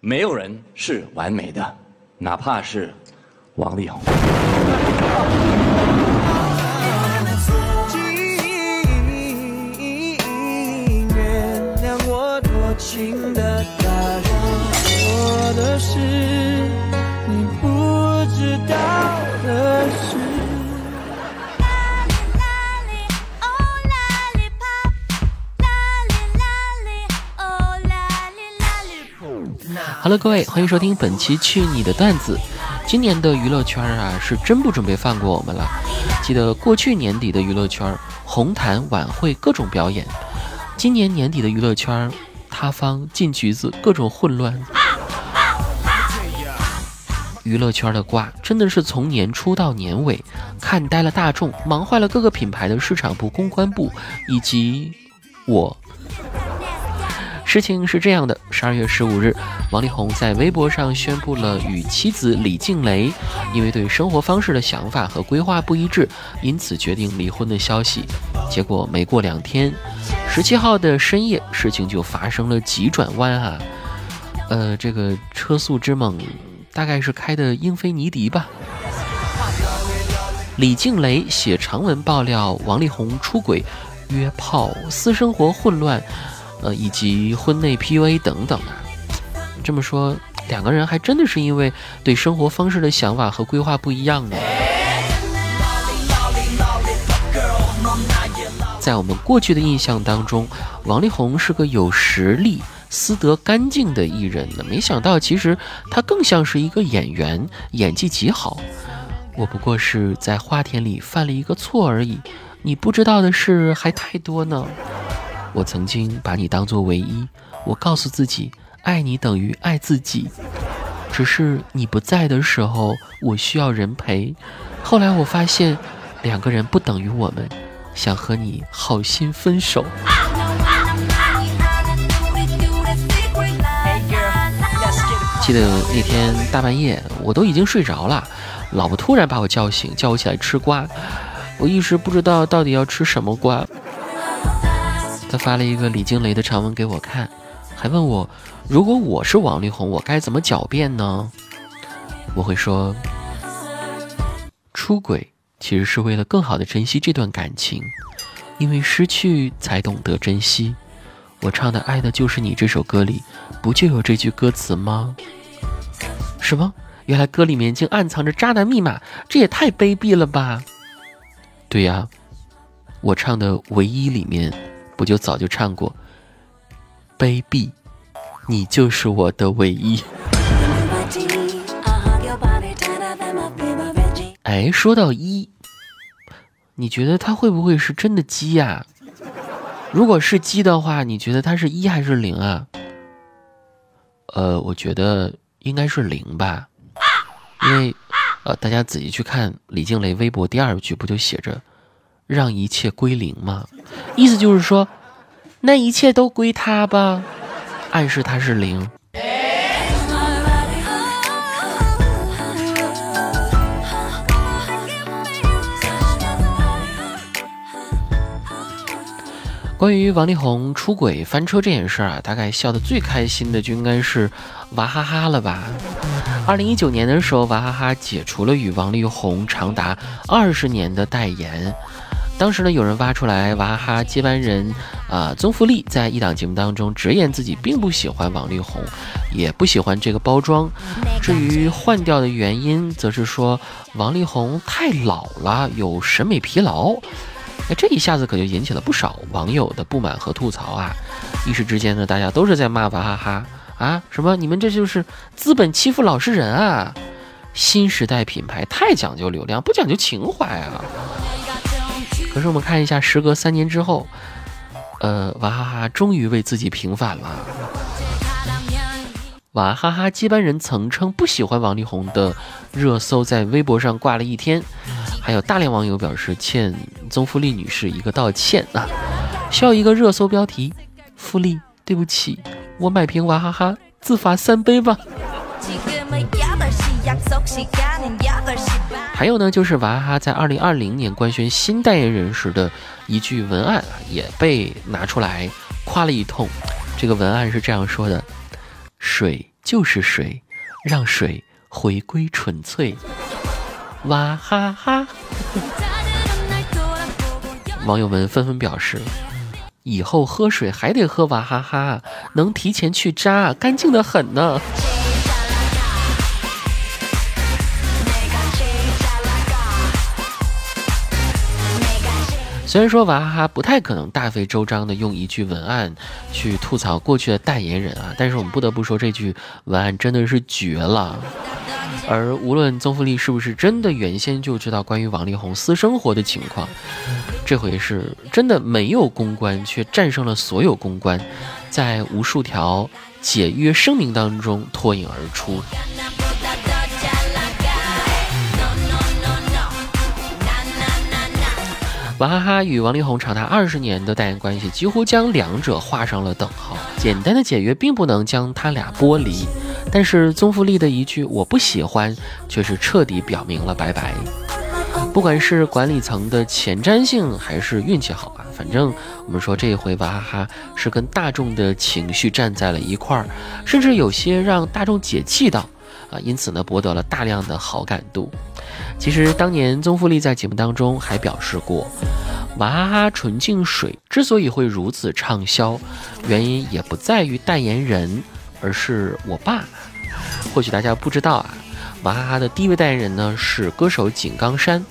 没有人是完美的，哪怕是王力宏。原谅我多情的打扰，我的事。你不知道的事。Hello，各位，欢迎收听本期《去你的段子》。今年的娱乐圈啊，是真不准备放过我们了。记得过去年底的娱乐圈，红毯晚会各种表演；今年年底的娱乐圈，塌方进局子，各种混乱。娱乐圈的瓜真的是从年初到年尾，看呆了大众，忙坏了各个品牌的市场部、公关部，以及我。事情是这样的，十二月十五日，王力宏在微博上宣布了与妻子李静蕾因为对生活方式的想法和规划不一致，因此决定离婚的消息。结果没过两天，十七号的深夜，事情就发生了急转弯啊！呃，这个车速之猛，大概是开的英菲尼迪吧。李静蕾写长文爆料王力宏出轨、约炮、私生活混乱。呃，以及婚内 PUA 等等啊，这么说，两个人还真的是因为对生活方式的想法和规划不一样呢。在我们过去的印象当中，王力宏是个有实力、私德干净的艺人呢。没想到，其实他更像是一个演员，演技极好。我不过是在花田里犯了一个错而已，你不知道的事还太多呢。我曾经把你当作唯一，我告诉自己，爱你等于爱自己。只是你不在的时候，我需要人陪。后来我发现，两个人不等于我们，想和你好心分手。记得那天大半夜，我都已经睡着了，老婆突然把我叫醒，叫我起来吃瓜。我一时不知道到底要吃什么瓜。他发了一个李静蕾的长文给我看，还问我，如果我是王力宏，我该怎么狡辩呢？我会说，出轨其实是为了更好的珍惜这段感情，因为失去才懂得珍惜。我唱的《爱的就是你》这首歌里，不就有这句歌词吗？什么？原来歌里面竟暗藏着渣男密码，这也太卑鄙了吧！对呀，我唱的《唯一》里面。不就早就唱过，卑鄙，你就是我的唯一。哎，说到一，你觉得他会不会是真的鸡呀？如果是鸡的话，你觉得他是一还是零啊？呃，我觉得应该是零吧，因为呃，大家仔细去看李静蕾微博第二句，不就写着？让一切归零吗？意思就是说，那一切都归他吧，暗示他是零。关于王力宏出轨翻车这件事儿啊，大概笑得最开心的就应该是娃哈哈了吧。二零一九年的时候，娃哈哈解除了与王力宏长达二十年的代言。当时呢，有人挖出来，娃哈哈接班人啊，宗馥莉在一档节目当中直言自己并不喜欢王力宏，也不喜欢这个包装。至于换掉的原因，则是说王力宏太老了，有审美疲劳。哎，这一下子可就引起了不少网友的不满和吐槽啊！一时之间呢，大家都是在骂娃哈哈啊，什么你们这就是资本欺负老实人啊！新时代品牌太讲究流量，不讲究情怀啊！可是我们看一下，时隔三年之后，呃，娃哈哈终于为自己平反了。娃哈哈接班人曾称不喜欢王力宏的热搜在微博上挂了一天，还有大量网友表示欠宗馥莉女士一个道歉啊，需要一个热搜标题：馥莉，对不起，我买瓶娃哈哈自罚三杯吧。还有呢，就是娃哈哈在二零二零年官宣新代言人时的一句文案啊，也被拿出来夸了一通。这个文案是这样说的：“水就是水，让水回归纯粹。娃哈哈！网友们纷纷表示，以后喝水还得喝娃哈哈，能提前去渣，干净的很呢。虽然说娃哈哈不太可能大费周章的用一句文案去吐槽过去的代言人啊，但是我们不得不说这句文案真的是绝了。而无论宗馥莉是不是真的原先就知道关于王力宏私生活的情况，这回是真的没有公关却战胜了所有公关，在无数条解约声明当中脱颖而出。娃哈哈与王力宏长达二十年的代言关系，几乎将两者画上了等号。简单的解约并不能将他俩剥离，但是宗馥莉的一句“我不喜欢”却是彻底表明了拜拜。不管是管理层的前瞻性，还是运气好吧，反正我们说这一回娃哈哈是跟大众的情绪站在了一块儿，甚至有些让大众解气到啊，因此呢博得了大量的好感度。其实当年宗馥莉在节目当中还表示过，娃哈哈纯净水之所以会如此畅销，原因也不在于代言人，而是我爸。或许大家不知道啊，娃哈哈的第一位代言人呢是歌手井冈山。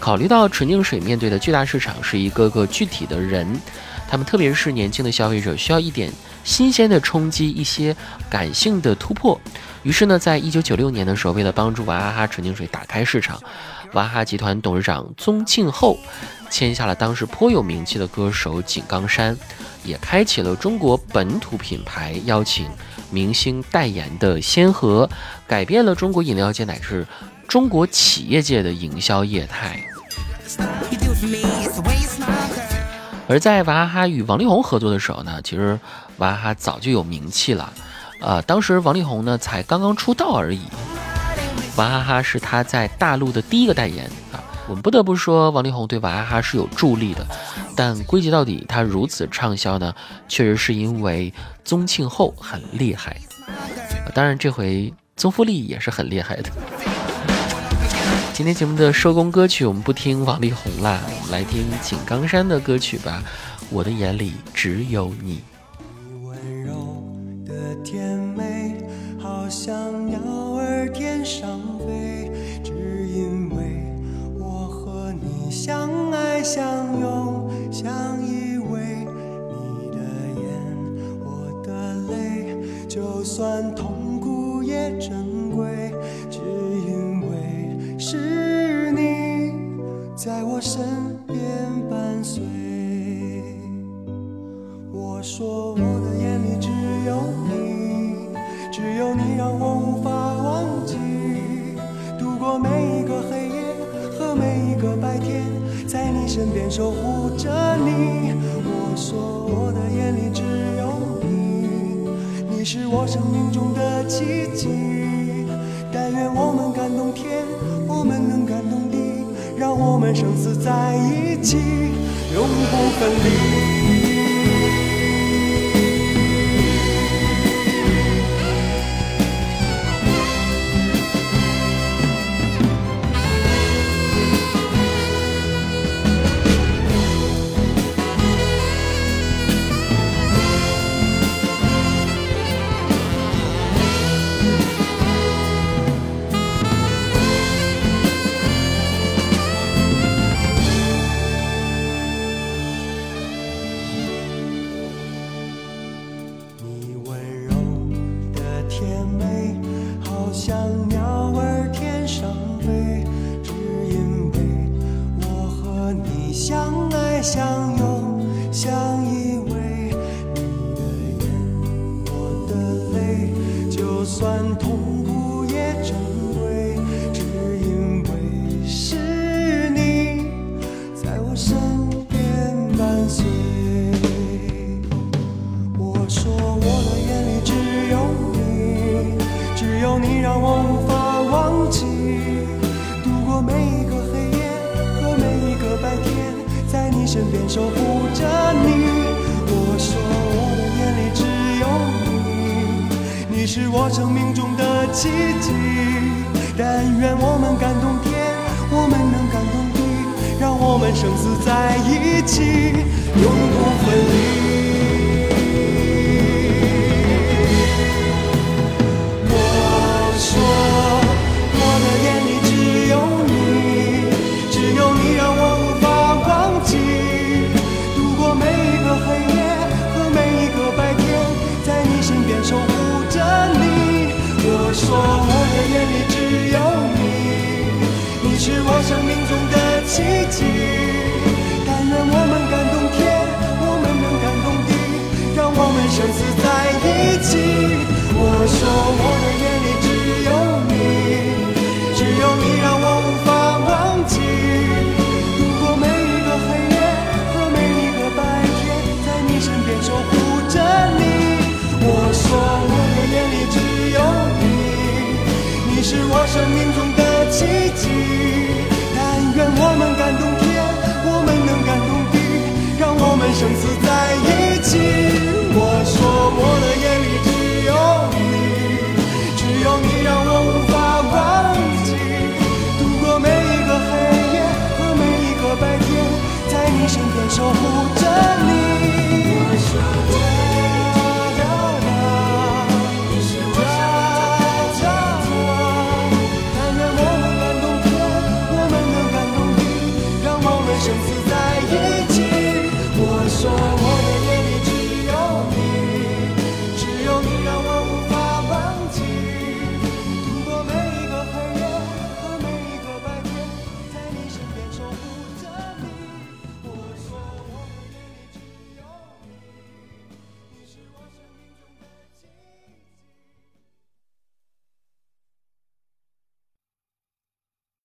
考虑到纯净水面对的巨大市场是一个个具体的人，他们特别是年轻的消费者需要一点新鲜的冲击，一些感性的突破。于是呢，在一九九六年的时候，为了帮助娃哈哈纯净水打开市场，娃哈哈集团董事长宗庆后签下了当时颇有名气的歌手井冈山，也开启了中国本土品牌邀请明星代言的先河，改变了中国饮料界乃至中国企业界的营销业态。而在娃哈哈与王力宏合作的时候呢，其实娃哈哈早就有名气了。呃，当时王力宏呢才刚刚出道而已，娃哈哈是他在大陆的第一个代言啊。我们不得不说，王力宏对娃哈哈是有助力的。但归结到底，他如此畅销呢，确实是因为宗庆后很厉害。当然，这回宗馥莉也是很厉害的。今天节目的收工歌曲，我们不听王力宏啦，我们来听井冈山的歌曲吧。我的眼里只有你。就算痛苦也珍贵，只因为是你在我身边伴随。我说我的眼里只有你。只有你让我无法忘记，度过每一个黑夜和每一个白天，在你身边守护着你。我说我的眼里只，你是我生命中的奇迹。但愿我们感动天，我们能感动地，让我们生死在一起，永不分离。算痛苦也珍贵只因为是你在我身边伴随我说我的眼里只有你只有你让我无法忘记度过每一个黑夜和每一个白天在你身边守我生命中的奇迹。但愿我们感动天，我们能感动地，让我们生死在一起，永不分离。是我生命中的奇迹。但愿我们感动天，我们能感动地，让我们生死在一起。我说，我是我生命中的奇迹。但愿我们感动天，我们能感动地，让我们生死在一起。我说，我的眼里只